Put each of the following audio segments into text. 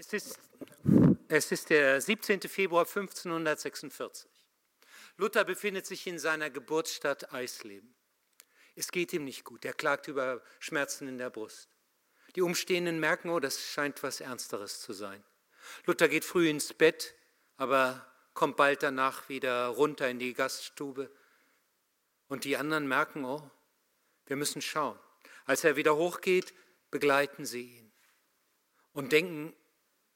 Es ist, es ist der 17. Februar 1546. Luther befindet sich in seiner Geburtsstadt Eisleben. Es geht ihm nicht gut. Er klagt über Schmerzen in der Brust. Die Umstehenden merken, oh, das scheint was Ernsteres zu sein. Luther geht früh ins Bett, aber kommt bald danach wieder runter in die Gaststube. Und die anderen merken, oh, wir müssen schauen. Als er wieder hochgeht, begleiten sie ihn und denken,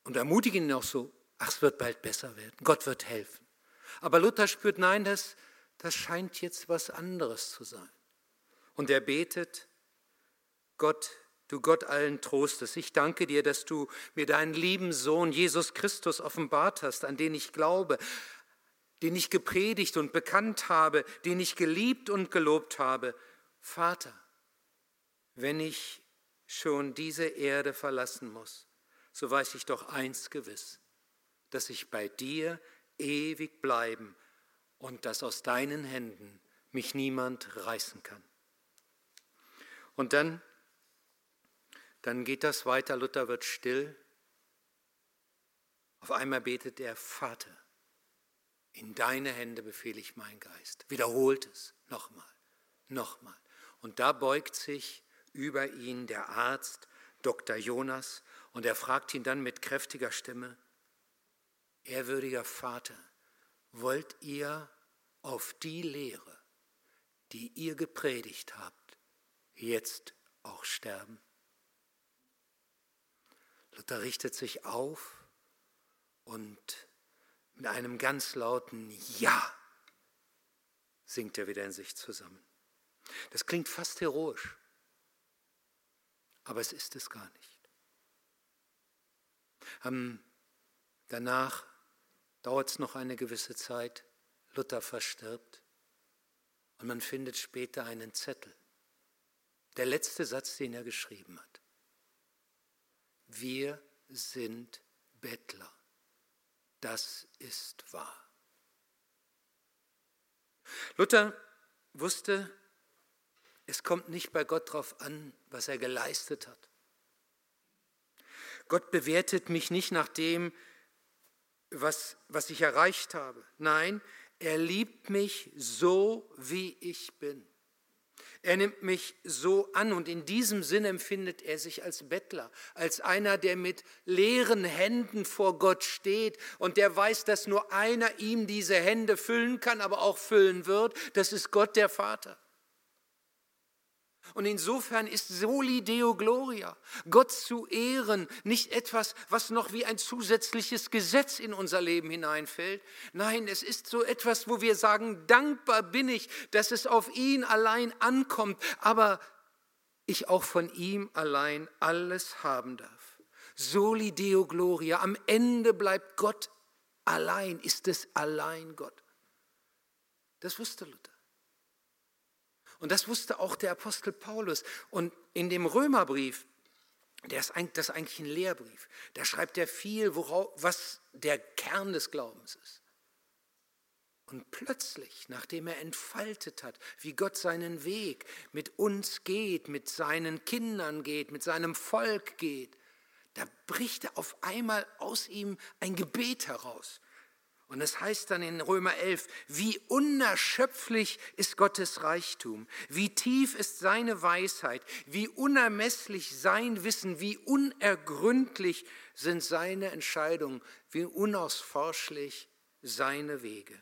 und ermutigen ihn auch so, ach, es wird bald besser werden, Gott wird helfen. Aber Luther spürt, nein, das, das scheint jetzt was anderes zu sein. Und er betet, Gott, du Gott allen Trostes, ich danke dir, dass du mir deinen lieben Sohn Jesus Christus offenbart hast, an den ich glaube, den ich gepredigt und bekannt habe, den ich geliebt und gelobt habe. Vater, wenn ich schon diese Erde verlassen muss, so weiß ich doch eins gewiss, dass ich bei dir ewig bleiben und dass aus deinen Händen mich niemand reißen kann. Und dann, dann geht das weiter, Luther wird still. Auf einmal betet er, Vater, in deine Hände befehle ich meinen Geist. Wiederholt es nochmal, nochmal. Und da beugt sich über ihn der Arzt Dr. Jonas und er fragt ihn dann mit kräftiger Stimme, Ehrwürdiger Vater, wollt ihr auf die Lehre, die ihr gepredigt habt, jetzt auch sterben? Luther richtet sich auf und mit einem ganz lauten Ja sinkt er wieder in sich zusammen. Das klingt fast heroisch, aber es ist es gar nicht. Ähm, danach dauert es noch eine gewisse Zeit, Luther verstirbt und man findet später einen Zettel. Der letzte Satz, den er geschrieben hat. Wir sind Bettler. Das ist wahr. Luther wusste, es kommt nicht bei Gott darauf an, was er geleistet hat. Gott bewertet mich nicht nach dem, was, was ich erreicht habe. Nein, er liebt mich so, wie ich bin. Er nimmt mich so an und in diesem Sinn empfindet er sich als Bettler, als einer, der mit leeren Händen vor Gott steht und der weiß, dass nur einer ihm diese Hände füllen kann, aber auch füllen wird. Das ist Gott der Vater. Und insofern ist Soli Deo Gloria, Gott zu ehren, nicht etwas, was noch wie ein zusätzliches Gesetz in unser Leben hineinfällt. Nein, es ist so etwas, wo wir sagen, dankbar bin ich, dass es auf ihn allein ankommt, aber ich auch von ihm allein alles haben darf. Soli Deo Gloria, am Ende bleibt Gott allein, ist es allein Gott. Das wusste Luther. Und das wusste auch der Apostel Paulus. Und in dem Römerbrief, der ist eigentlich, das ist eigentlich ein Lehrbrief, da schreibt er viel, worauf, was der Kern des Glaubens ist. Und plötzlich, nachdem er entfaltet hat, wie Gott seinen Weg mit uns geht, mit seinen Kindern geht, mit seinem Volk geht, da bricht er auf einmal aus ihm ein Gebet heraus. Und es heißt dann in Römer 11, wie unerschöpflich ist Gottes Reichtum, wie tief ist seine Weisheit, wie unermesslich sein Wissen, wie unergründlich sind seine Entscheidungen, wie unausforschlich seine Wege.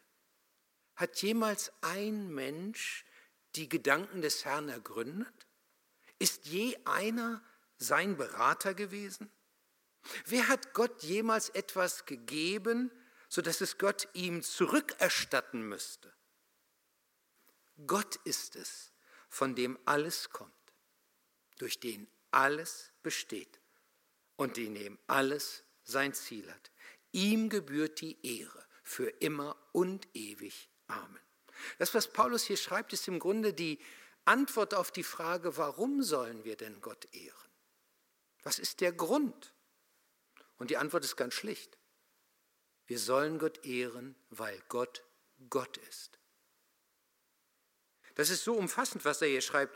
Hat jemals ein Mensch die Gedanken des Herrn ergründet? Ist je einer sein Berater gewesen? Wer hat Gott jemals etwas gegeben, sodass es Gott ihm zurückerstatten müsste. Gott ist es, von dem alles kommt, durch den alles besteht und in dem alles sein Ziel hat. Ihm gebührt die Ehre für immer und ewig. Amen. Das, was Paulus hier schreibt, ist im Grunde die Antwort auf die Frage, warum sollen wir denn Gott ehren? Was ist der Grund? Und die Antwort ist ganz schlicht. Wir sollen Gott ehren, weil Gott Gott ist. Das ist so umfassend, was er hier schreibt.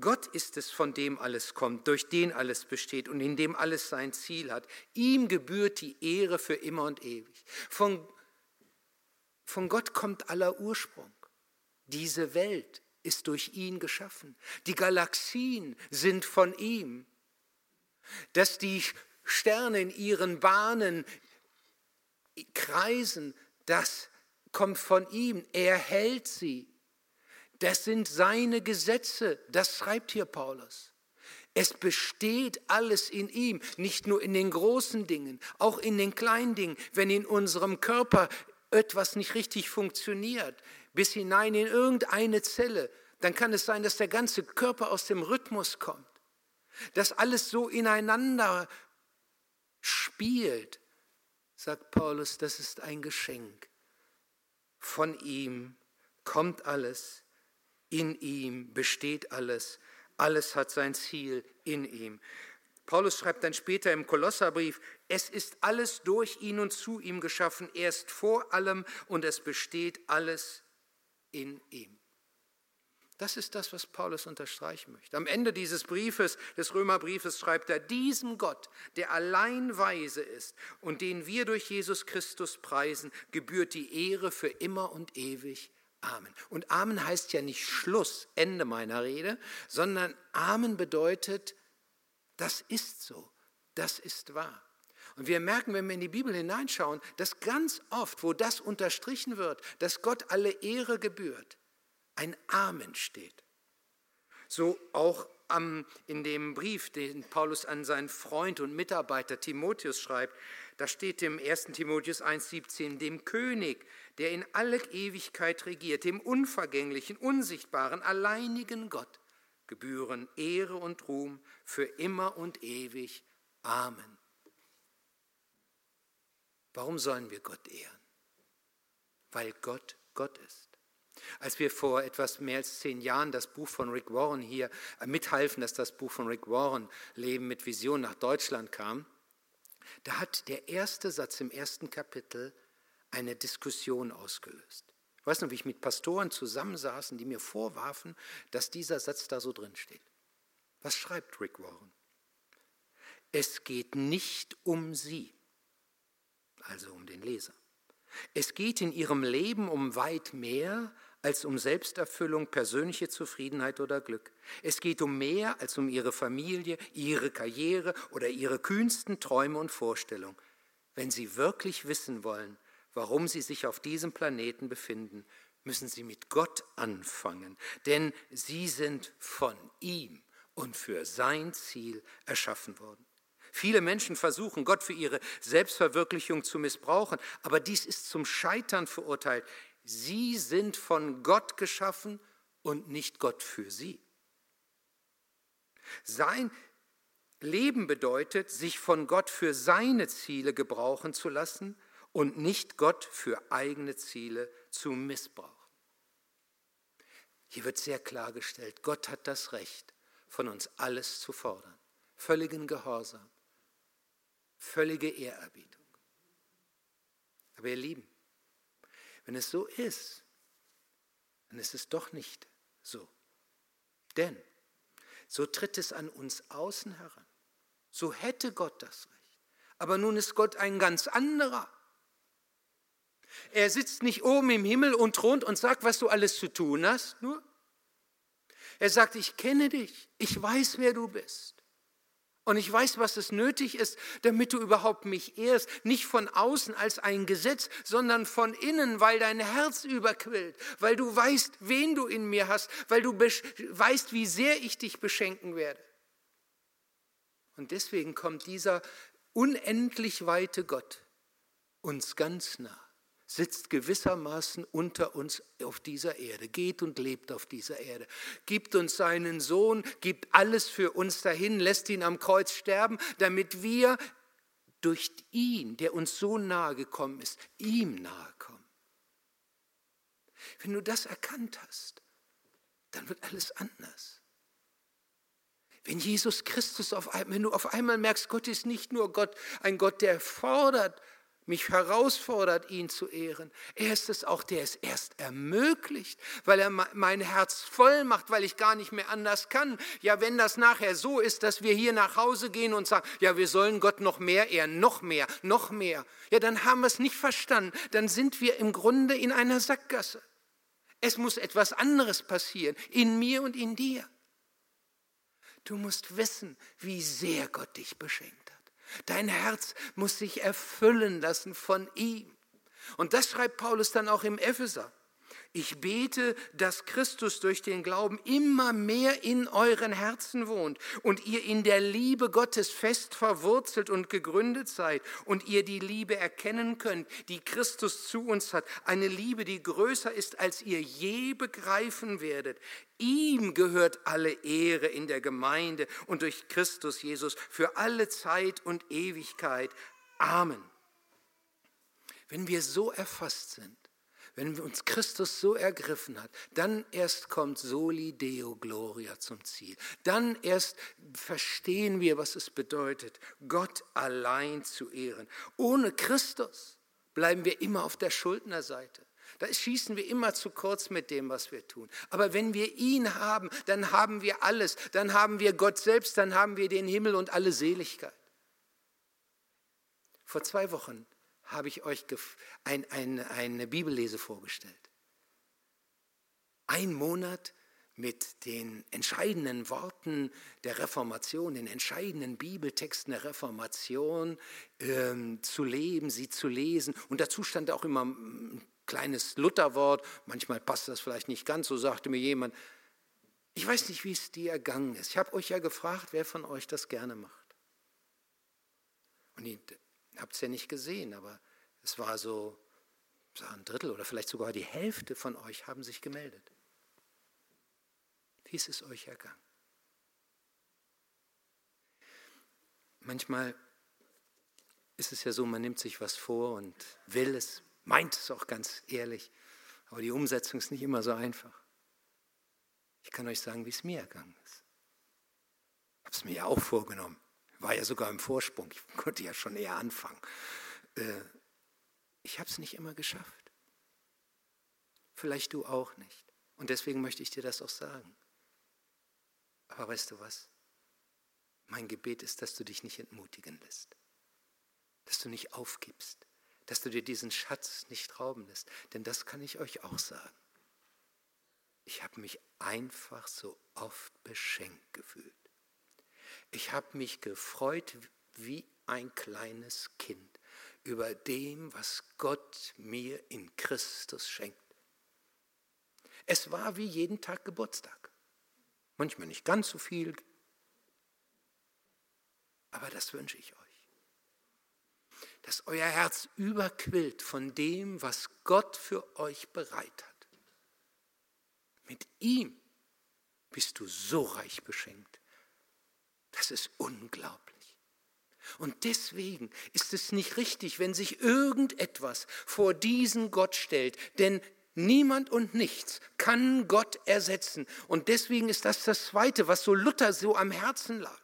Gott ist es, von dem alles kommt, durch den alles besteht und in dem alles sein Ziel hat. Ihm gebührt die Ehre für immer und ewig. Von, von Gott kommt aller Ursprung. Diese Welt ist durch ihn geschaffen. Die Galaxien sind von ihm. Dass die Sterne in ihren Bahnen kreisen, das kommt von ihm. Er hält sie. Das sind seine Gesetze. Das schreibt hier Paulus. Es besteht alles in ihm, nicht nur in den großen Dingen, auch in den kleinen Dingen. Wenn in unserem Körper etwas nicht richtig funktioniert, bis hinein in irgendeine Zelle, dann kann es sein, dass der ganze Körper aus dem Rhythmus kommt, dass alles so ineinander spielt, sagt Paulus, das ist ein Geschenk. Von ihm kommt alles in ihm besteht alles. Alles hat sein Ziel in ihm. Paulus schreibt dann später im Kolosserbrief, es ist alles durch ihn und zu ihm geschaffen, er ist vor allem und es besteht alles in ihm. Das ist das, was Paulus unterstreichen möchte. Am Ende dieses Briefes, des Römerbriefes, schreibt er, diesem Gott, der allein weise ist und den wir durch Jesus Christus preisen, gebührt die Ehre für immer und ewig. Amen. Und Amen heißt ja nicht Schluss, Ende meiner Rede, sondern Amen bedeutet, das ist so, das ist wahr. Und wir merken, wenn wir in die Bibel hineinschauen, dass ganz oft, wo das unterstrichen wird, dass Gott alle Ehre gebührt, ein Amen steht. So auch in dem Brief, den Paulus an seinen Freund und Mitarbeiter Timotheus schreibt, da steht im 1. Timotheus 1,17, dem König, der in alle Ewigkeit regiert, dem unvergänglichen, unsichtbaren, alleinigen Gott, gebühren Ehre und Ruhm für immer und ewig. Amen. Warum sollen wir Gott ehren? Weil Gott Gott ist. Als wir vor etwas mehr als zehn Jahren das Buch von Rick Warren hier äh, mithalfen, dass das Buch von Rick Warren Leben mit Vision nach Deutschland kam, da hat der erste Satz im ersten Kapitel eine Diskussion ausgelöst. Ich weiß noch, wie ich mit Pastoren zusammensaßen, die mir vorwarfen, dass dieser Satz da so drin steht. Was schreibt Rick Warren? Es geht nicht um sie, also um den Leser. Es geht in ihrem Leben um weit mehr als um Selbsterfüllung, persönliche Zufriedenheit oder Glück. Es geht um mehr als um ihre Familie, ihre Karriere oder ihre kühnsten Träume und Vorstellungen. Wenn Sie wirklich wissen wollen, warum Sie sich auf diesem Planeten befinden, müssen Sie mit Gott anfangen, denn Sie sind von ihm und für sein Ziel erschaffen worden. Viele Menschen versuchen, Gott für ihre Selbstverwirklichung zu missbrauchen, aber dies ist zum Scheitern verurteilt. Sie sind von Gott geschaffen und nicht Gott für sie. Sein Leben bedeutet, sich von Gott für seine Ziele gebrauchen zu lassen und nicht Gott für eigene Ziele zu missbrauchen. Hier wird sehr klargestellt, Gott hat das Recht, von uns alles zu fordern. Völligen Gehorsam, völlige Ehrerbietung. Aber ihr Lieben, wenn es so ist, dann ist es doch nicht so. Denn so tritt es an uns außen heran. So hätte Gott das Recht. Aber nun ist Gott ein ganz anderer. Er sitzt nicht oben im Himmel und thront und sagt, was du alles zu tun hast, nur. Er sagt, ich kenne dich, ich weiß, wer du bist. Und ich weiß, was es nötig ist, damit du überhaupt mich ehrst. Nicht von außen als ein Gesetz, sondern von innen, weil dein Herz überquillt, weil du weißt, wen du in mir hast, weil du weißt, wie sehr ich dich beschenken werde. Und deswegen kommt dieser unendlich weite Gott uns ganz nah sitzt gewissermaßen unter uns auf dieser Erde, geht und lebt auf dieser Erde, gibt uns seinen Sohn, gibt alles für uns dahin, lässt ihn am Kreuz sterben, damit wir durch ihn, der uns so nahe gekommen ist, ihm nahe kommen. Wenn du das erkannt hast, dann wird alles anders. Wenn Jesus Christus auf einmal, wenn du auf einmal merkst, Gott ist nicht nur Gott, ein Gott, der fordert, mich herausfordert, ihn zu ehren. Er ist es auch, der es erst ermöglicht, weil er mein Herz voll macht, weil ich gar nicht mehr anders kann. Ja, wenn das nachher so ist, dass wir hier nach Hause gehen und sagen, ja, wir sollen Gott noch mehr ehren, noch mehr, noch mehr, ja, dann haben wir es nicht verstanden. Dann sind wir im Grunde in einer Sackgasse. Es muss etwas anderes passieren, in mir und in dir. Du musst wissen, wie sehr Gott dich beschenkt. Dein Herz muss sich erfüllen lassen von ihm. Und das schreibt Paulus dann auch im Epheser. Ich bete, dass Christus durch den Glauben immer mehr in euren Herzen wohnt und ihr in der Liebe Gottes fest verwurzelt und gegründet seid und ihr die Liebe erkennen könnt, die Christus zu uns hat. Eine Liebe, die größer ist, als ihr je begreifen werdet. Ihm gehört alle Ehre in der Gemeinde und durch Christus Jesus für alle Zeit und Ewigkeit. Amen. Wenn wir so erfasst sind, wenn uns Christus so ergriffen hat, dann erst kommt Soli Deo Gloria zum Ziel. Dann erst verstehen wir, was es bedeutet, Gott allein zu ehren. Ohne Christus bleiben wir immer auf der Schuldnerseite. Da schießen wir immer zu kurz mit dem, was wir tun. Aber wenn wir ihn haben, dann haben wir alles. Dann haben wir Gott selbst, dann haben wir den Himmel und alle Seligkeit. Vor zwei Wochen habe ich euch ein, ein, eine Bibellese vorgestellt. Ein Monat mit den entscheidenden Worten der Reformation, den entscheidenden Bibeltexten der Reformation ähm, zu leben, sie zu lesen. Und dazu stand auch immer ein kleines Lutherwort. Manchmal passt das vielleicht nicht ganz, so sagte mir jemand. Ich weiß nicht, wie es dir ergangen ist. Ich habe euch ja gefragt, wer von euch das gerne macht. Und habt es ja nicht gesehen, aber es war so, ein Drittel oder vielleicht sogar die Hälfte von euch haben sich gemeldet. Wie ist es euch ergangen? Manchmal ist es ja so, man nimmt sich was vor und will es, meint es auch ganz ehrlich, aber die Umsetzung ist nicht immer so einfach. Ich kann euch sagen, wie es mir ergangen ist. Ich habe es mir ja auch vorgenommen war ja sogar im Vorsprung, ich konnte ja schon eher anfangen. Äh, ich habe es nicht immer geschafft. Vielleicht du auch nicht. Und deswegen möchte ich dir das auch sagen. Aber weißt du was? Mein Gebet ist, dass du dich nicht entmutigen lässt, dass du nicht aufgibst, dass du dir diesen Schatz nicht rauben lässt. Denn das kann ich euch auch sagen. Ich habe mich einfach so oft beschenkt gefühlt. Ich habe mich gefreut wie ein kleines Kind über dem, was Gott mir in Christus schenkt. Es war wie jeden Tag Geburtstag. Manchmal nicht ganz so viel, aber das wünsche ich euch. Dass euer Herz überquillt von dem, was Gott für euch bereit hat. Mit ihm bist du so reich beschenkt. Das ist unglaublich. Und deswegen ist es nicht richtig, wenn sich irgendetwas vor diesen Gott stellt, denn niemand und nichts kann Gott ersetzen. Und deswegen ist das das Zweite, was so Luther so am Herzen lag.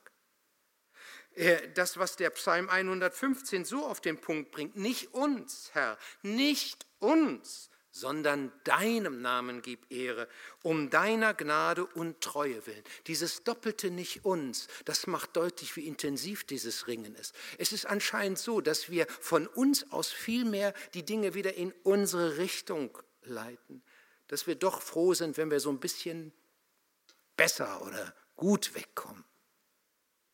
Äh, das, was der Psalm 115 so auf den Punkt bringt, nicht uns, Herr, nicht uns, sondern deinem Namen gib Ehre, um deiner Gnade und Treue willen. Dieses Doppelte nicht uns, das macht deutlich, wie intensiv dieses Ringen ist. Es ist anscheinend so, dass wir von uns aus viel mehr die Dinge wieder in unsere Richtung leiten, dass wir doch froh sind, wenn wir so ein bisschen besser oder gut wegkommen.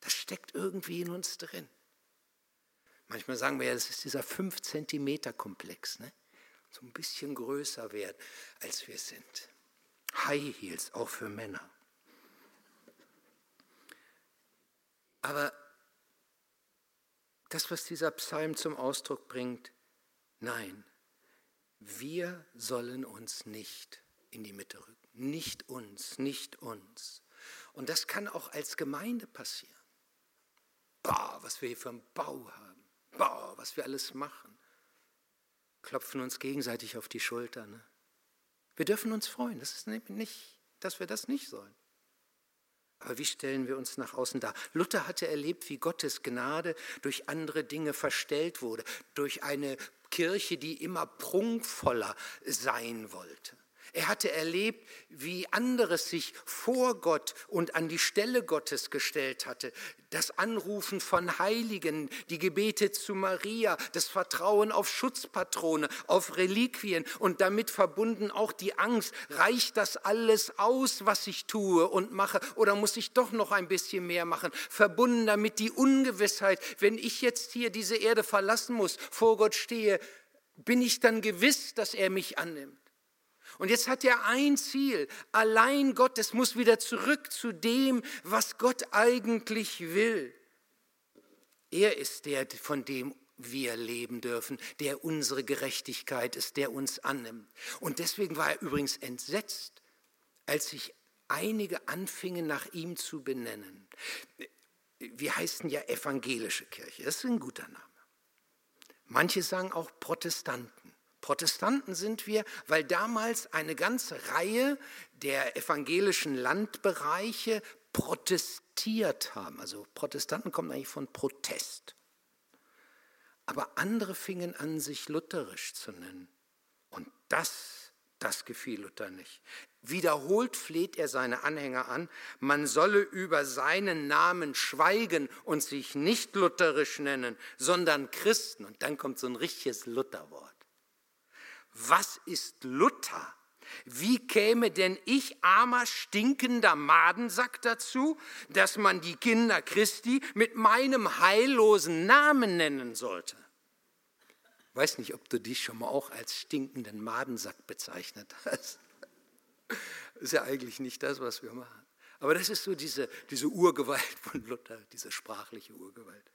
Das steckt irgendwie in uns drin. Manchmal sagen wir ja, das ist dieser 5 Zentimeter Komplex. Ne? So ein bisschen größer werden, als wir sind. High Heels, auch für Männer. Aber das, was dieser Psalm zum Ausdruck bringt, nein, wir sollen uns nicht in die Mitte rücken. Nicht uns, nicht uns. Und das kann auch als Gemeinde passieren. Boah, was wir hier für einen Bau haben. Boah, was wir alles machen klopfen uns gegenseitig auf die Schulter. Ne? Wir dürfen uns freuen. Das ist nicht, dass wir das nicht sollen. Aber wie stellen wir uns nach außen dar? Luther hatte erlebt, wie Gottes Gnade durch andere Dinge verstellt wurde, durch eine Kirche, die immer prunkvoller sein wollte. Er hatte erlebt, wie anderes sich vor Gott und an die Stelle Gottes gestellt hatte. Das Anrufen von Heiligen, die Gebete zu Maria, das Vertrauen auf Schutzpatrone, auf Reliquien und damit verbunden auch die Angst, reicht das alles aus, was ich tue und mache oder muss ich doch noch ein bisschen mehr machen? Verbunden damit die Ungewissheit, wenn ich jetzt hier diese Erde verlassen muss, vor Gott stehe, bin ich dann gewiss, dass er mich annimmt? Und jetzt hat er ein Ziel. Allein Gott, es muss wieder zurück zu dem, was Gott eigentlich will. Er ist der, von dem wir leben dürfen, der unsere Gerechtigkeit ist, der uns annimmt. Und deswegen war er übrigens entsetzt, als sich einige anfingen, nach ihm zu benennen. Wir heißen ja evangelische Kirche, das ist ein guter Name. Manche sagen auch Protestanten. Protestanten sind wir, weil damals eine ganze Reihe der evangelischen Landbereiche protestiert haben. Also Protestanten kommen eigentlich von Protest. Aber andere fingen an, sich lutherisch zu nennen. Und das, das gefiel Luther nicht. Wiederholt fleht er seine Anhänger an, man solle über seinen Namen schweigen und sich nicht lutherisch nennen, sondern Christen. Und dann kommt so ein richtiges Lutherwort was ist Luther? Wie käme denn ich, armer, stinkender Madensack dazu, dass man die Kinder Christi mit meinem heillosen Namen nennen sollte? Weiß nicht, ob du dich schon mal auch als stinkenden Madensack bezeichnet hast. Ist ja eigentlich nicht das, was wir machen. Aber das ist so diese, diese Urgewalt von Luther, diese sprachliche Urgewalt.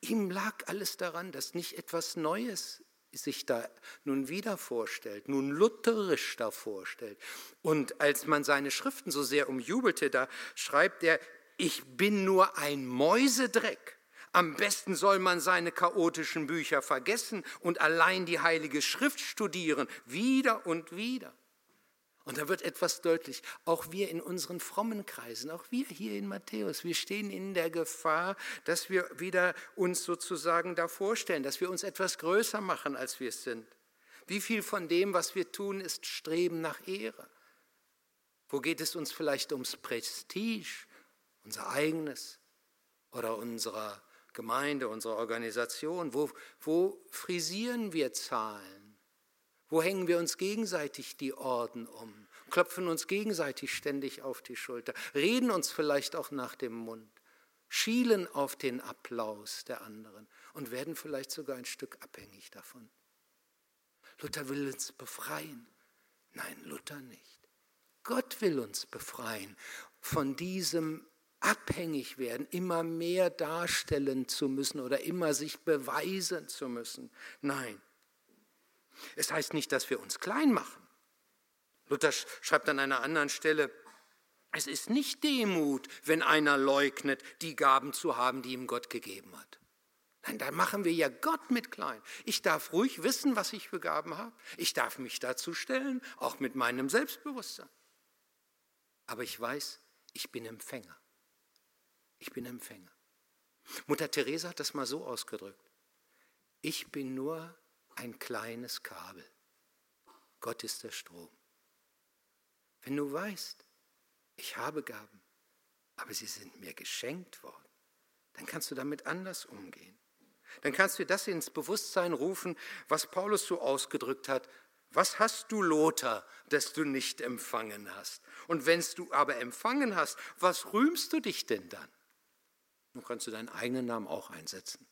Ihm lag alles daran, dass nicht etwas Neues sich da nun wieder vorstellt, nun lutherisch da vorstellt. Und als man seine Schriften so sehr umjubelte, da schreibt er, ich bin nur ein Mäusedreck. Am besten soll man seine chaotischen Bücher vergessen und allein die Heilige Schrift studieren, wieder und wieder. Und da wird etwas deutlich. Auch wir in unseren frommen Kreisen, auch wir hier in Matthäus, wir stehen in der Gefahr, dass wir wieder uns sozusagen da vorstellen, dass wir uns etwas größer machen, als wir es sind. Wie viel von dem, was wir tun, ist Streben nach Ehre? Wo geht es uns vielleicht ums Prestige, unser eigenes oder unserer Gemeinde, unserer Organisation? Wo, wo frisieren wir Zahlen? Wo hängen wir uns gegenseitig die Orden um? Klopfen uns gegenseitig ständig auf die Schulter, reden uns vielleicht auch nach dem Mund, schielen auf den Applaus der anderen und werden vielleicht sogar ein Stück abhängig davon. Luther will uns befreien. Nein, Luther nicht. Gott will uns befreien von diesem abhängig werden, immer mehr darstellen zu müssen oder immer sich beweisen zu müssen. Nein, es heißt nicht, dass wir uns klein machen. Luther schreibt an einer anderen Stelle, es ist nicht Demut, wenn einer leugnet, die Gaben zu haben, die ihm Gott gegeben hat. Nein, da machen wir ja Gott mit klein. Ich darf ruhig wissen, was ich für Gaben habe. Ich darf mich dazu stellen, auch mit meinem Selbstbewusstsein. Aber ich weiß, ich bin Empfänger. Ich bin Empfänger. Mutter Teresa hat das mal so ausgedrückt. Ich bin nur ein kleines Kabel. Gott ist der Strom. Wenn du weißt, ich habe Gaben, aber sie sind mir geschenkt worden, dann kannst du damit anders umgehen. Dann kannst du das ins Bewusstsein rufen, was Paulus so ausgedrückt hat. Was hast du, Lothar, das du nicht empfangen hast? Und wenn du aber empfangen hast, was rühmst du dich denn dann? Nun kannst du deinen eigenen Namen auch einsetzen.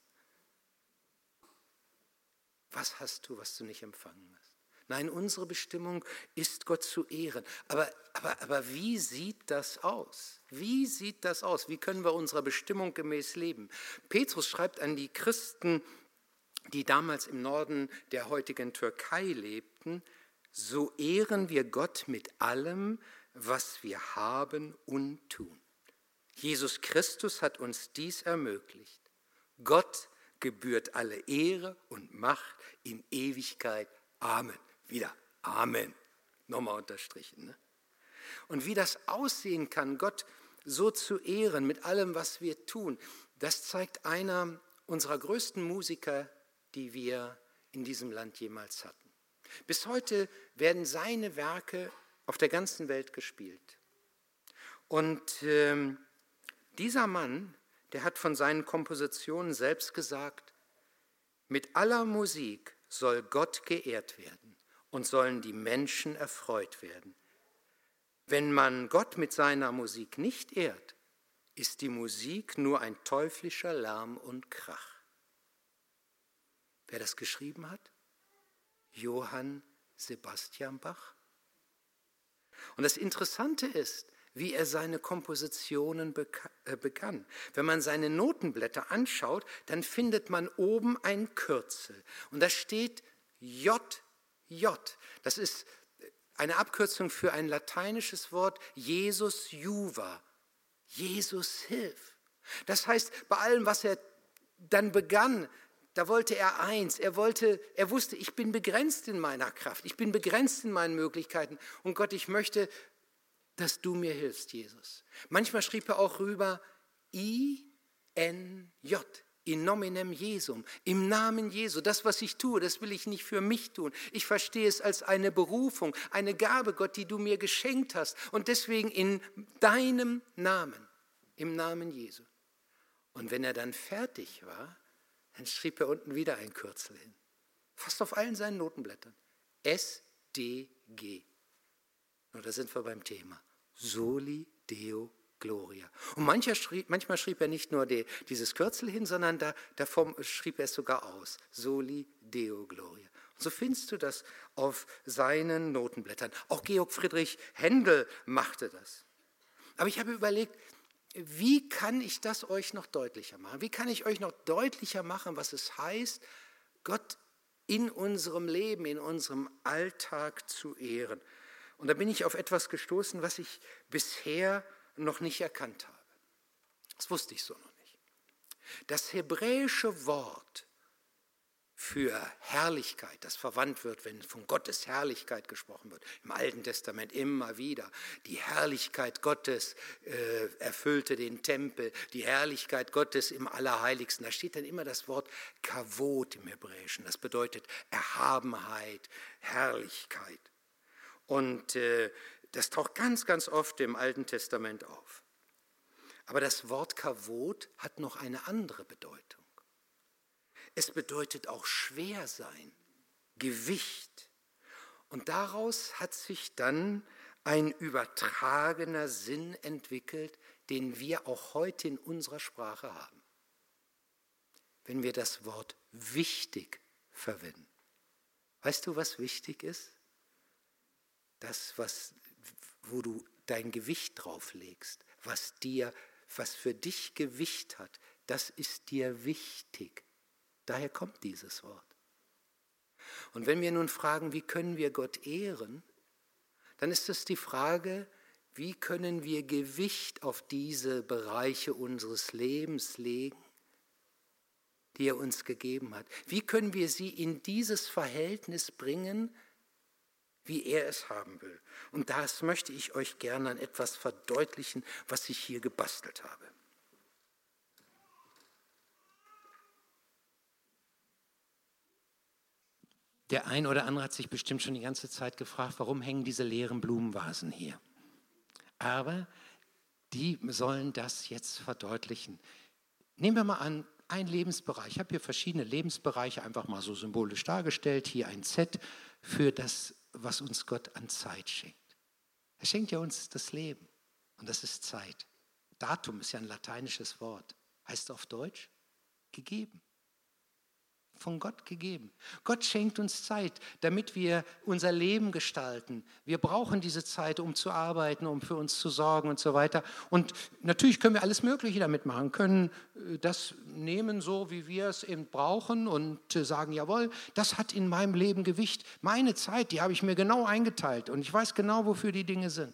Was hast du, was du nicht empfangen hast? Nein, unsere Bestimmung ist Gott zu ehren. Aber, aber, aber wie sieht das aus? Wie sieht das aus? Wie können wir unserer Bestimmung gemäß leben? Petrus schreibt an die Christen, die damals im Norden der heutigen Türkei lebten, so ehren wir Gott mit allem, was wir haben und tun. Jesus Christus hat uns dies ermöglicht. Gott gebührt alle Ehre und Macht in Ewigkeit. Amen. Wieder Amen. Nochmal unterstrichen. Ne? Und wie das aussehen kann, Gott so zu ehren mit allem, was wir tun, das zeigt einer unserer größten Musiker, die wir in diesem Land jemals hatten. Bis heute werden seine Werke auf der ganzen Welt gespielt. Und äh, dieser Mann, der hat von seinen Kompositionen selbst gesagt, mit aller Musik soll Gott geehrt werden und sollen die Menschen erfreut werden. Wenn man Gott mit seiner Musik nicht ehrt, ist die Musik nur ein teuflischer Lärm und Krach. Wer das geschrieben hat? Johann Sebastian Bach. Und das Interessante ist, wie er seine Kompositionen äh, begann. Wenn man seine Notenblätter anschaut, dann findet man oben ein Kürzel und da steht J, J. Das ist eine Abkürzung für ein lateinisches Wort Jesus Juva. Jesus hilf. Das heißt, bei allem, was er dann begann, da wollte er eins, er wollte, er wusste, ich bin begrenzt in meiner Kraft, ich bin begrenzt in meinen Möglichkeiten und Gott, ich möchte, dass du mir hilfst, Jesus. Manchmal schrieb er auch rüber I N J in nominem Jesum, im Namen Jesu. Das, was ich tue, das will ich nicht für mich tun. Ich verstehe es als eine Berufung, eine Gabe, Gott, die du mir geschenkt hast. Und deswegen in deinem Namen, im Namen Jesu. Und wenn er dann fertig war, dann schrieb er unten wieder ein Kürzel hin. Fast auf allen seinen Notenblättern. S-D-G. Und da sind wir beim Thema. Soli Deo Gloria. Und manchmal schrieb, manchmal schrieb er nicht nur die, dieses Kürzel hin, sondern da, davor schrieb er es sogar aus. Soli Deo Gloria. Und so findest du das auf seinen Notenblättern. Auch Georg Friedrich Händel machte das. Aber ich habe überlegt, wie kann ich das euch noch deutlicher machen? Wie kann ich euch noch deutlicher machen, was es heißt, Gott in unserem Leben, in unserem Alltag zu ehren? Und da bin ich auf etwas gestoßen, was ich bisher noch nicht erkannt habe. Das wusste ich so noch nicht. Das hebräische Wort für Herrlichkeit, das verwandt wird, wenn von Gottes Herrlichkeit gesprochen wird, im Alten Testament immer wieder. Die Herrlichkeit Gottes äh, erfüllte den Tempel, die Herrlichkeit Gottes im Allerheiligsten. Da steht dann immer das Wort Kavot im Hebräischen. Das bedeutet Erhabenheit, Herrlichkeit. Und äh, das taucht ganz, ganz oft im Alten Testament auf. Aber das Wort Kavot hat noch eine andere Bedeutung. Es bedeutet auch schwer sein, Gewicht. Und daraus hat sich dann ein übertragener Sinn entwickelt, den wir auch heute in unserer Sprache haben. Wenn wir das Wort wichtig verwenden. Weißt du, was wichtig ist? Das, was wo du dein Gewicht drauf legst, was dir, was für dich Gewicht hat, das ist dir wichtig. Daher kommt dieses Wort. Und wenn wir nun fragen, wie können wir Gott ehren, dann ist es die Frage, wie können wir Gewicht auf diese Bereiche unseres Lebens legen, die er uns gegeben hat? Wie können wir sie in dieses Verhältnis bringen, wie er es haben will. Und das möchte ich euch gerne an etwas verdeutlichen, was ich hier gebastelt habe. Der ein oder andere hat sich bestimmt schon die ganze Zeit gefragt, warum hängen diese leeren Blumenvasen hier? Aber die sollen das jetzt verdeutlichen. Nehmen wir mal an, ein Lebensbereich. Ich habe hier verschiedene Lebensbereiche einfach mal so symbolisch dargestellt. Hier ein Z für das was uns Gott an Zeit schenkt. Er schenkt ja uns das Leben und das ist Zeit. Datum ist ja ein lateinisches Wort. Heißt auf Deutsch gegeben von Gott gegeben. Gott schenkt uns Zeit, damit wir unser Leben gestalten. Wir brauchen diese Zeit, um zu arbeiten, um für uns zu sorgen und so weiter. Und natürlich können wir alles Mögliche damit machen, können äh, das nehmen, so wie wir es eben brauchen und äh, sagen, jawohl, das hat in meinem Leben Gewicht. Meine Zeit, die habe ich mir genau eingeteilt und ich weiß genau, wofür die Dinge sind.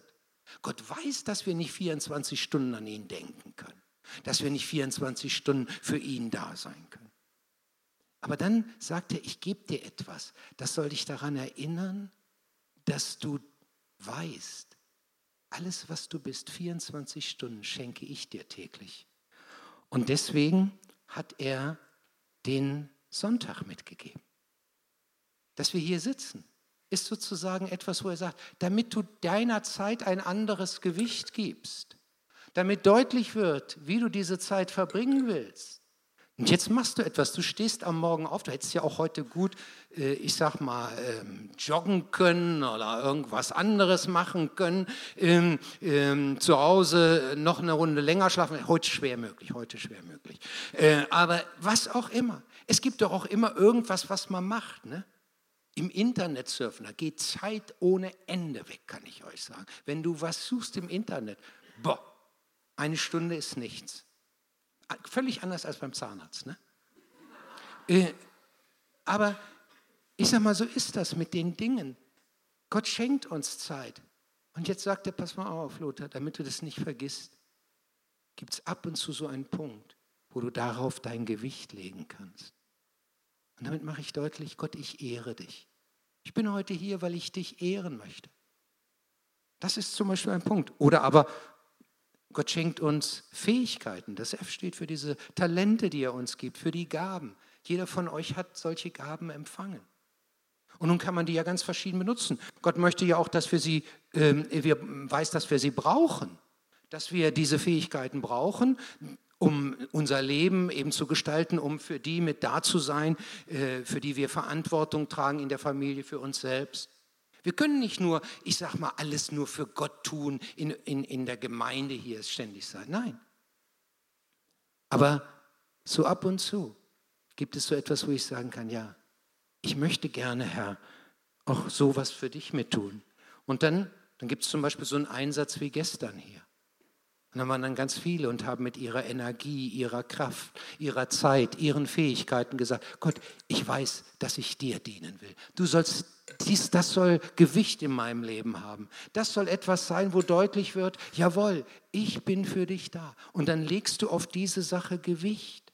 Gott weiß, dass wir nicht 24 Stunden an ihn denken können, dass wir nicht 24 Stunden für ihn da sein können. Aber dann sagt er, ich gebe dir etwas. Das soll dich daran erinnern, dass du weißt, alles, was du bist, 24 Stunden schenke ich dir täglich. Und deswegen hat er den Sonntag mitgegeben. Dass wir hier sitzen, ist sozusagen etwas, wo er sagt, damit du deiner Zeit ein anderes Gewicht gibst, damit deutlich wird, wie du diese Zeit verbringen willst. Und jetzt machst du etwas, du stehst am Morgen auf, du hättest ja auch heute gut, äh, ich sag mal, ähm, joggen können oder irgendwas anderes machen können, ähm, ähm, zu Hause noch eine Runde länger schlafen, heute schwer möglich, heute schwer möglich. Äh, aber was auch immer, es gibt doch auch immer irgendwas, was man macht. Ne? Im Internet surfen, da geht Zeit ohne Ende weg, kann ich euch sagen. Wenn du was suchst im Internet, boah, eine Stunde ist nichts. Völlig anders als beim Zahnarzt. Ne? Äh, aber ich sage mal, so ist das mit den Dingen. Gott schenkt uns Zeit. Und jetzt sagt er, pass mal auf, Lothar, damit du das nicht vergisst, gibt es ab und zu so einen Punkt, wo du darauf dein Gewicht legen kannst. Und damit mache ich deutlich, Gott, ich ehre dich. Ich bin heute hier, weil ich dich ehren möchte. Das ist zum Beispiel ein Punkt. Oder aber Gott schenkt uns Fähigkeiten. Das F steht für diese Talente, die er uns gibt, für die Gaben. Jeder von euch hat solche Gaben empfangen. Und nun kann man die ja ganz verschieden benutzen. Gott möchte ja auch, dass wir sie, äh, wir weiß, dass wir sie brauchen, dass wir diese Fähigkeiten brauchen, um unser Leben eben zu gestalten, um für die mit da zu sein, äh, für die wir Verantwortung tragen in der Familie, für uns selbst. Wir können nicht nur, ich sag mal, alles nur für Gott tun, in, in, in der Gemeinde hier ständig sein. Nein. Aber so ab und zu gibt es so etwas, wo ich sagen kann, ja, ich möchte gerne, Herr, auch sowas für dich mit tun. Und dann, dann gibt es zum Beispiel so einen Einsatz wie gestern hier. Und dann waren dann ganz viele und haben mit ihrer Energie, ihrer Kraft, ihrer Zeit, ihren Fähigkeiten gesagt, Gott, ich weiß, dass ich dir dienen will. Du sollst dies, das soll Gewicht in meinem Leben haben. Das soll etwas sein, wo deutlich wird, jawohl, ich bin für dich da. Und dann legst du auf diese Sache Gewicht.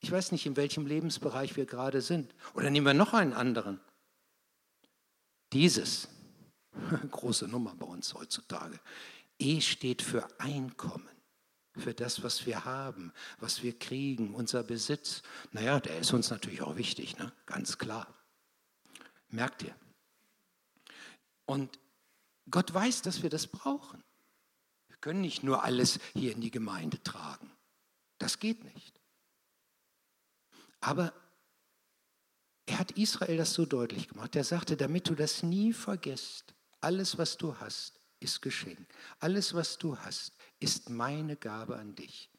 Ich weiß nicht, in welchem Lebensbereich wir gerade sind. Oder nehmen wir noch einen anderen. Dieses, große Nummer bei uns heutzutage. E steht für Einkommen, für das, was wir haben, was wir kriegen, unser Besitz. Naja, der ist uns natürlich auch wichtig, ne? ganz klar. Merkt ihr? Und Gott weiß, dass wir das brauchen. Wir können nicht nur alles hier in die Gemeinde tragen. Das geht nicht. Aber er hat Israel das so deutlich gemacht. Er sagte, damit du das nie vergisst, alles, was du hast, ist Geschenk. Alles, was du hast, ist meine Gabe an dich.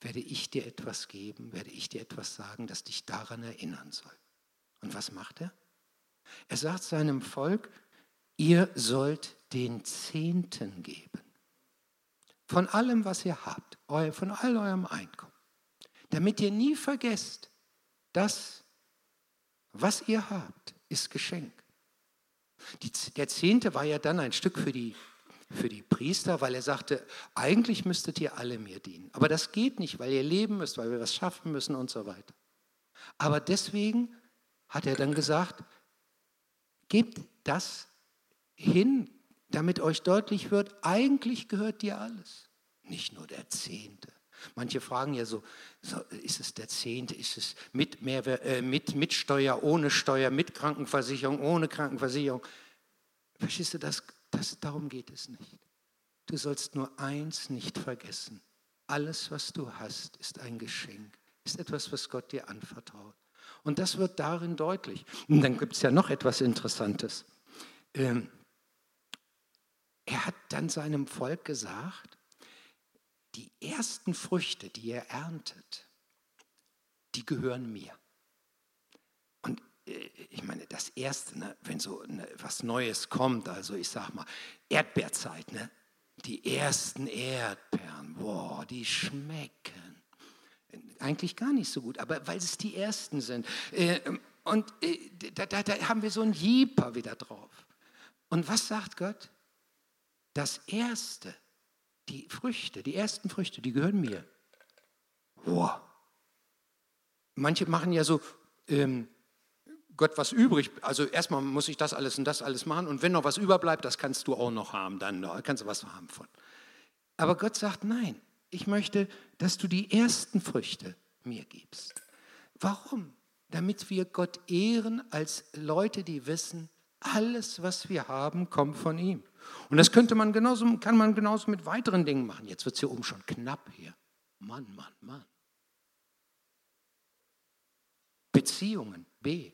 Werde ich dir etwas geben, werde ich dir etwas sagen, das dich daran erinnern soll. Und was macht er? Er sagt seinem Volk, ihr sollt den Zehnten geben. Von allem, was ihr habt, von all eurem Einkommen. Damit ihr nie vergesst, das, was ihr habt, ist Geschenk. Der Zehnte war ja dann ein Stück für die, für die Priester, weil er sagte, eigentlich müsstet ihr alle mir dienen. Aber das geht nicht, weil ihr leben müsst, weil wir was schaffen müssen und so weiter. Aber deswegen hat er dann gesagt, Gebt das hin, damit euch deutlich wird, eigentlich gehört dir alles, nicht nur der Zehnte. Manche fragen ja so, so ist es der Zehnte, ist es mit, Mehrwehr, äh, mit, mit Steuer, ohne Steuer, mit Krankenversicherung, ohne Krankenversicherung. Verstehst du, das, das, darum geht es nicht. Du sollst nur eins nicht vergessen. Alles, was du hast, ist ein Geschenk, ist etwas, was Gott dir anvertraut. Und das wird darin deutlich. Und dann gibt es ja noch etwas Interessantes. Ähm, er hat dann seinem Volk gesagt, die ersten Früchte, die ihr erntet, die gehören mir. Und äh, ich meine, das Erste, ne, wenn so ne, was Neues kommt, also ich sag mal, Erdbeerzeit, ne? die ersten Erdbeeren, boah, die schmecken eigentlich gar nicht so gut, aber weil es die ersten sind. Äh, und äh, da, da, da haben wir so ein Jeeper wieder drauf. Und was sagt Gott? Das Erste, die Früchte, die ersten Früchte, die gehören mir. Boah. Manche machen ja so, ähm, Gott, was übrig, also erstmal muss ich das alles und das alles machen und wenn noch was überbleibt, das kannst du auch noch haben, dann kannst du was haben von. Aber Gott sagt, nein, ich möchte, dass du die ersten Früchte mir gibst. Warum? Damit wir Gott ehren als Leute, die wissen, alles, was wir haben, kommt von ihm. Und das könnte man genauso, kann man genauso mit weiteren Dingen machen. Jetzt wird es hier oben schon knapp hier. Mann, Mann, Mann. Beziehungen, B.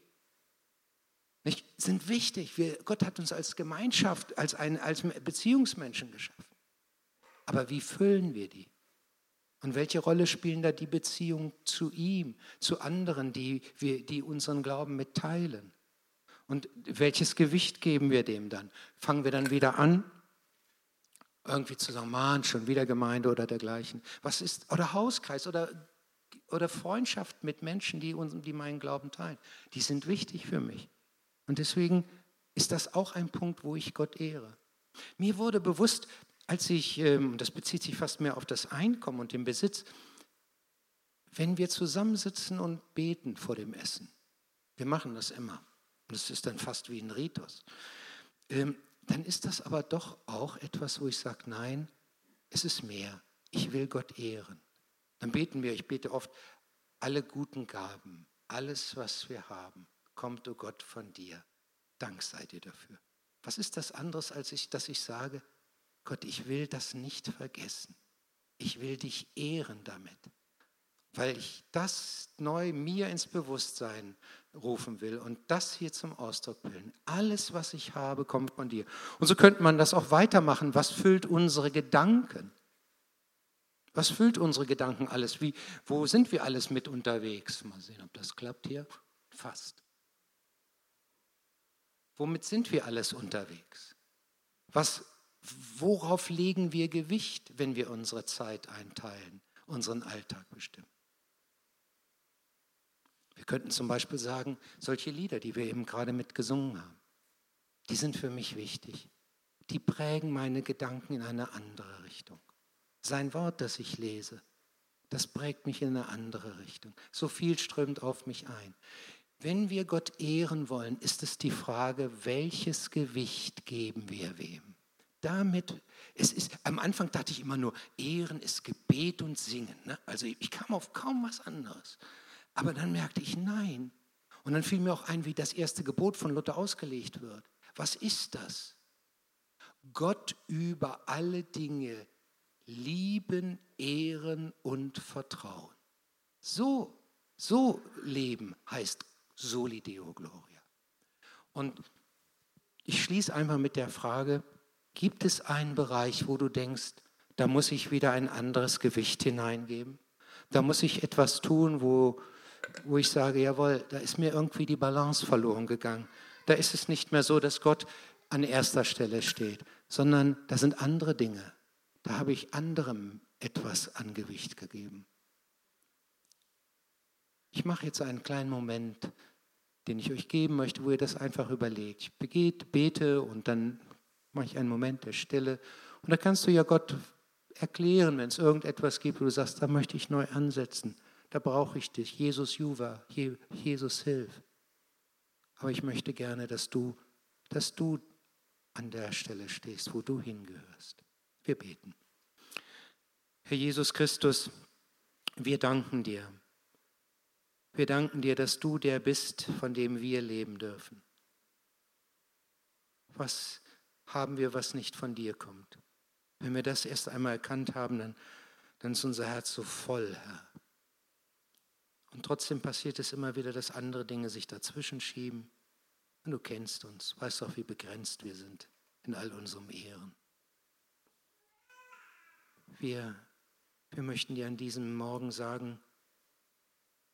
Nicht, sind wichtig. Wir, Gott hat uns als Gemeinschaft, als, ein, als Beziehungsmenschen geschaffen. Aber wie füllen wir die? Und welche Rolle spielen da die Beziehungen zu ihm, zu anderen, die, wir, die unseren Glauben mitteilen? Und welches Gewicht geben wir dem dann? Fangen wir dann wieder an, irgendwie zu sagen, Mann, schon wieder Gemeinde oder dergleichen. Was ist, oder Hauskreis oder, oder Freundschaft mit Menschen, die, uns, die meinen Glauben teilen. Die sind wichtig für mich. Und deswegen ist das auch ein Punkt, wo ich Gott ehre. Mir wurde bewusst, als ich, ähm, das bezieht sich fast mehr auf das Einkommen und den Besitz, wenn wir zusammensitzen und beten vor dem Essen, wir machen das immer, das ist dann fast wie ein Ritus, ähm, dann ist das aber doch auch etwas, wo ich sage, nein, es ist mehr. Ich will Gott ehren. Dann beten wir, ich bete oft, alle guten Gaben, alles, was wir haben, kommt, o oh Gott, von dir. Dank sei dir dafür. Was ist das anderes, als ich, dass ich sage, Gott, ich will das nicht vergessen. Ich will dich ehren damit, weil ich das neu mir ins Bewusstsein rufen will und das hier zum Ausdruck will. Alles, was ich habe, kommt von dir. Und so könnte man das auch weitermachen. Was füllt unsere Gedanken? Was füllt unsere Gedanken alles? Wie, wo sind wir alles mit unterwegs? Mal sehen, ob das klappt hier. Fast. Womit sind wir alles unterwegs? Was worauf legen wir Gewicht, wenn wir unsere Zeit einteilen, unseren Alltag bestimmen? Wir könnten zum Beispiel sagen, solche Lieder, die wir eben gerade mitgesungen haben, die sind für mich wichtig. Die prägen meine Gedanken in eine andere Richtung. Sein Wort, das ich lese, das prägt mich in eine andere Richtung. So viel strömt auf mich ein. Wenn wir Gott ehren wollen, ist es die Frage, welches Gewicht geben wir wem? Damit, es ist, am Anfang dachte ich immer nur, Ehren ist Gebet und Singen. Ne? Also ich kam auf kaum was anderes. Aber dann merkte ich, nein. Und dann fiel mir auch ein, wie das erste Gebot von Luther ausgelegt wird. Was ist das? Gott über alle Dinge lieben, ehren und vertrauen. So, so leben heißt Soli Deo Gloria. Und ich schließe einfach mit der Frage, Gibt es einen Bereich, wo du denkst, da muss ich wieder ein anderes Gewicht hineingeben? Da muss ich etwas tun, wo, wo ich sage, jawohl, da ist mir irgendwie die Balance verloren gegangen. Da ist es nicht mehr so, dass Gott an erster Stelle steht, sondern da sind andere Dinge. Da habe ich anderem etwas an Gewicht gegeben. Ich mache jetzt einen kleinen Moment, den ich euch geben möchte, wo ihr das einfach überlegt. Ich bete und dann mache ich einen Moment der Stille. Und da kannst du ja Gott erklären, wenn es irgendetwas gibt, wo du sagst, da möchte ich neu ansetzen. Da brauche ich dich. Jesus Juva, Jesus hilf. Aber ich möchte gerne, dass du, dass du an der Stelle stehst, wo du hingehörst. Wir beten. Herr Jesus Christus, wir danken dir. Wir danken dir, dass du der bist, von dem wir leben dürfen. Was haben wir, was nicht von dir kommt. Wenn wir das erst einmal erkannt haben, dann, dann ist unser Herz so voll, Herr. Und trotzdem passiert es immer wieder, dass andere Dinge sich dazwischen schieben. Und du kennst uns, weißt auch, wie begrenzt wir sind in all unserem Ehren. Wir, wir möchten dir an diesem Morgen sagen,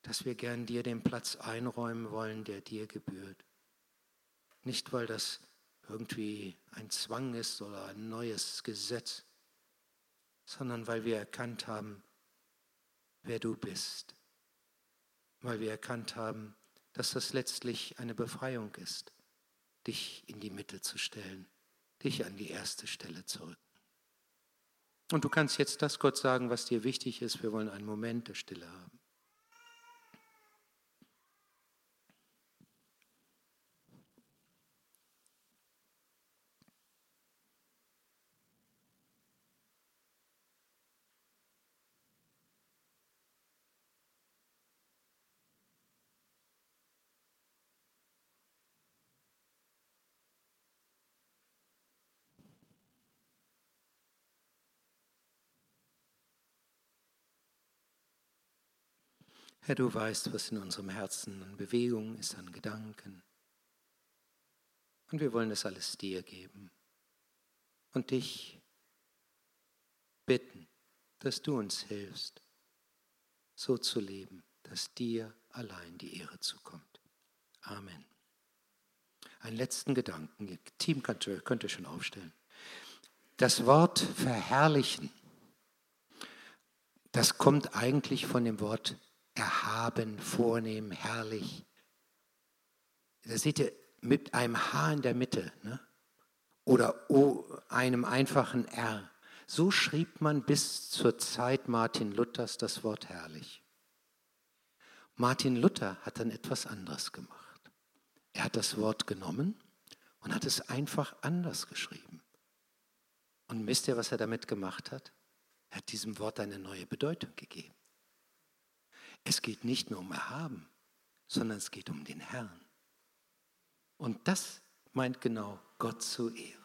dass wir gern dir den Platz einräumen wollen, der dir gebührt. Nicht, weil das irgendwie ein Zwang ist oder ein neues Gesetz, sondern weil wir erkannt haben, wer du bist. Weil wir erkannt haben, dass das letztlich eine Befreiung ist, dich in die Mitte zu stellen, dich an die erste Stelle zu rücken. Und du kannst jetzt das Gott sagen, was dir wichtig ist. Wir wollen einen Moment der Stille haben. Herr, du weißt, was in unserem Herzen an Bewegung ist, an Gedanken. Und wir wollen es alles dir geben und dich bitten, dass du uns hilfst, so zu leben, dass dir allein die Ehre zukommt. Amen. Einen letzten Gedanken. Ihr Team könnt ihr, könnt ihr schon aufstellen. Das Wort verherrlichen, das kommt eigentlich von dem Wort erhaben, vornehm, herrlich. Da seht ihr mit einem H in der Mitte ne? oder o, einem einfachen R. So schrieb man bis zur Zeit Martin Luthers das Wort herrlich. Martin Luther hat dann etwas anderes gemacht. Er hat das Wort genommen und hat es einfach anders geschrieben. Und wisst ihr, was er damit gemacht hat? Er hat diesem Wort eine neue Bedeutung gegeben. Es geht nicht nur um Erhaben, sondern es geht um den Herrn. Und das meint genau Gott zu ehren.